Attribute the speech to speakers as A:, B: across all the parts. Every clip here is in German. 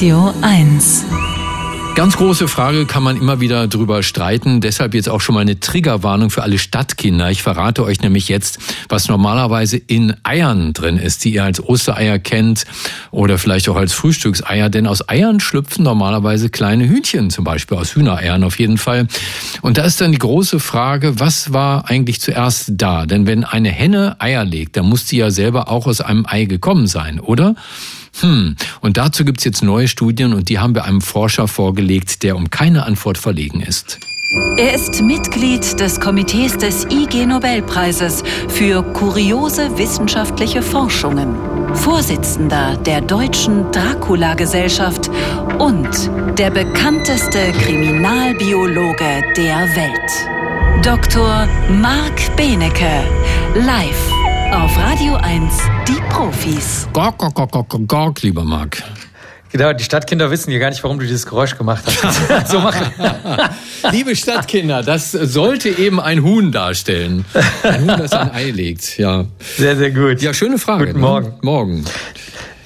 A: Radio 1.
B: Ganz große Frage kann man immer wieder drüber streiten. Deshalb jetzt auch schon mal eine Triggerwarnung für alle Stadtkinder. Ich verrate euch nämlich jetzt, was normalerweise in Eiern drin ist, die ihr als Ostereier kennt oder vielleicht auch als Frühstückseier. Denn aus Eiern schlüpfen normalerweise kleine Hühnchen, zum Beispiel aus Hühnereiern auf jeden Fall. Und da ist dann die große Frage, was war eigentlich zuerst da? Denn wenn eine Henne Eier legt, dann muss sie ja selber auch aus einem Ei gekommen sein, oder? Hm, und dazu gibt's jetzt neue Studien und die haben wir einem Forscher vorgelegt, der um keine Antwort verlegen ist.
A: Er ist Mitglied des Komitees des IG Nobelpreises für kuriose wissenschaftliche Forschungen, Vorsitzender der Deutschen Dracula-Gesellschaft und der bekannteste Kriminalbiologe der Welt. Dr. Marc Benecke, live auf Radio 1, die Profis.
B: Gork, gork, gork, gork, gork, lieber Marc.
C: Genau, die Stadtkinder wissen hier gar nicht, warum du dieses Geräusch gemacht hast. so machen.
B: Liebe Stadtkinder, das sollte eben ein Huhn darstellen. Ein Huhn, das ein Ei legt, ja.
C: Sehr, sehr gut.
B: Ja, schöne Frage.
C: Guten Morgen.
B: Ne? Morgen.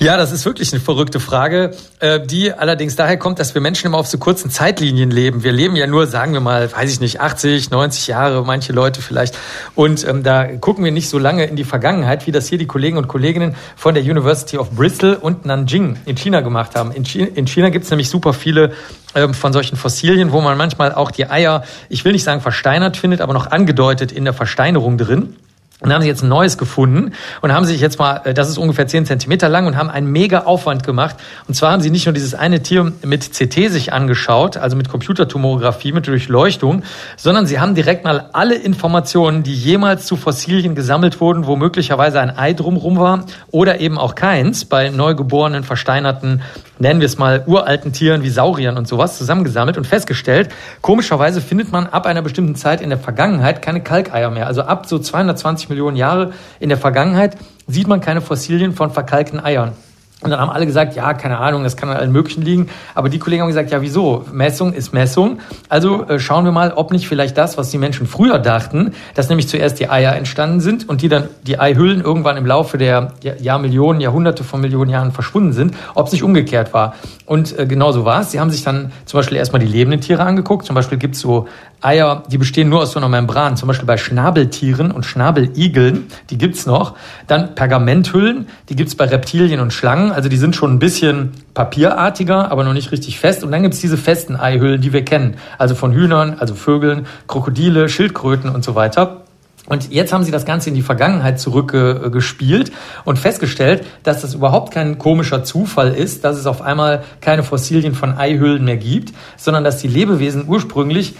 C: Ja, das ist wirklich eine verrückte Frage, äh, die allerdings daher kommt, dass wir Menschen immer auf so kurzen Zeitlinien leben. Wir leben ja nur, sagen wir mal, weiß ich nicht, 80, 90 Jahre, manche Leute vielleicht. Und ähm, da gucken wir nicht so lange in die Vergangenheit, wie das hier die Kollegen und Kolleginnen von der University of Bristol und Nanjing in China gemacht haben. In China, in China gibt es nämlich super viele ähm, von solchen Fossilien, wo man manchmal auch die Eier, ich will nicht sagen versteinert findet, aber noch angedeutet in der Versteinerung drin. Und haben sie jetzt ein neues gefunden und haben sich jetzt mal, äh, das ist ungefähr 10 Zentimeter lang und haben einen mega Aufwand gemacht. Und zwar haben sie nicht nur dieses eine Tier mit CT sich angeschaut, also mit Computertomographie, mit Durchleuchtung, sondern sie haben direkt mal alle Informationen, die jemals zu Fossilien gesammelt wurden, wo möglicherweise ein Ei drumrum war oder eben auch keins, bei neugeborenen, versteinerten, nennen wir es mal, uralten Tieren wie Sauriern und sowas zusammengesammelt und festgestellt, komischerweise findet man ab einer bestimmten Zeit in der Vergangenheit keine Kalkeier mehr. Also ab so 220 Millionen Jahre in der Vergangenheit sieht man keine Fossilien von verkalkten Eiern. Und dann haben alle gesagt, ja, keine Ahnung, das kann an allen möglichen liegen. Aber die Kollegen haben gesagt, ja, wieso? Messung ist Messung. Also äh, schauen wir mal, ob nicht vielleicht das, was die Menschen früher dachten, dass nämlich zuerst die Eier entstanden sind und die dann die Eihüllen irgendwann im Laufe der Jahrmillionen, Jahrhunderte von Millionen Jahren verschwunden sind, ob es nicht umgekehrt war. Und äh, genau so war es. Sie haben sich dann zum Beispiel erstmal die lebenden Tiere angeguckt. Zum Beispiel gibt es so Eier, die bestehen nur aus so einer Membran, zum Beispiel bei Schnabeltieren und Schnabeligeln, die gibt's noch. Dann Pergamenthüllen, die gibt's bei Reptilien und Schlangen, also die sind schon ein bisschen papierartiger, aber noch nicht richtig fest. Und dann gibt's diese festen Eihüllen, die wir kennen, also von Hühnern, also Vögeln, Krokodile, Schildkröten und so weiter. Und jetzt haben sie das Ganze in die Vergangenheit zurückgespielt und festgestellt, dass das überhaupt kein komischer Zufall ist, dass es auf einmal keine Fossilien von Eihüllen mehr gibt, sondern dass die Lebewesen ursprünglich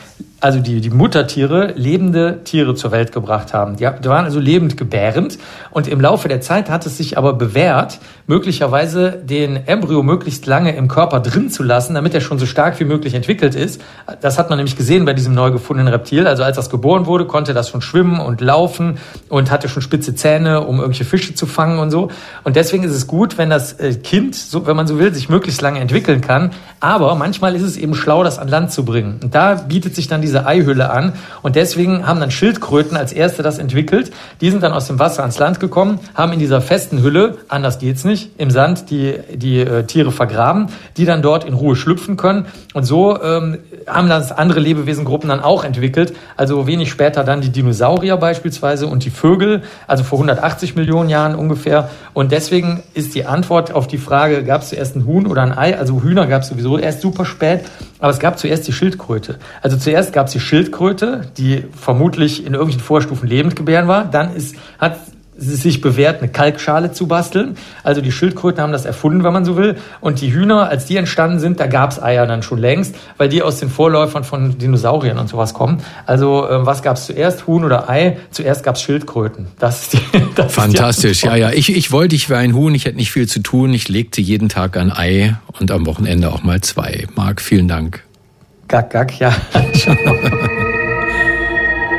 C: also die, die Muttertiere, lebende Tiere zur Welt gebracht haben. Die, waren also lebend gebärend und im Laufe der Zeit hat es sich aber bewährt, möglicherweise den Embryo möglichst lange im Körper drin zu lassen, damit er schon so stark wie möglich entwickelt ist. Das hat man nämlich gesehen bei diesem neu gefundenen Reptil. Also als das geboren wurde, konnte das schon schwimmen und laufen und hatte schon spitze Zähne, um irgendwelche Fische zu fangen und so. Und deswegen ist es gut, wenn das äh, Kind, so, wenn man so will, sich möglichst lange entwickeln kann. Aber manchmal ist es eben schlau, das an Land zu bringen. Und da bietet sich dann diese diese Eihülle an. Und deswegen haben dann Schildkröten als erste das entwickelt. Die sind dann aus dem Wasser ans Land gekommen, haben in dieser festen Hülle, anders geht's nicht, im Sand die, die äh, Tiere vergraben, die dann dort in Ruhe schlüpfen können. Und so ähm, haben das andere Lebewesengruppen dann auch entwickelt. Also wenig später dann die Dinosaurier beispielsweise und die Vögel, also vor 180 Millionen Jahren ungefähr. Und deswegen ist die Antwort auf die Frage, gab es zuerst ein Huhn oder ein Ei? Also Hühner gab es sowieso erst super spät. Aber es gab zuerst die Schildkröte. Also zuerst gab es die Schildkröte, die vermutlich in irgendwelchen Vorstufen lebend gebären war. Dann ist, hat sich bewährt, eine Kalkschale zu basteln. Also die Schildkröten haben das erfunden, wenn man so will. Und die Hühner, als die entstanden sind, da gab es Eier dann schon längst, weil die aus den Vorläufern von Dinosauriern und sowas kommen. Also äh, was gab es zuerst, Huhn oder Ei? Zuerst gab es Schildkröten.
B: Das ist die, das Fantastisch, ist die ja, ja. Ich, ich wollte, ich wäre ein Huhn, ich hätte nicht viel zu tun. Ich legte jeden Tag ein Ei und am Wochenende auch mal zwei. Marc, vielen Dank.
C: Gack, gack, ja.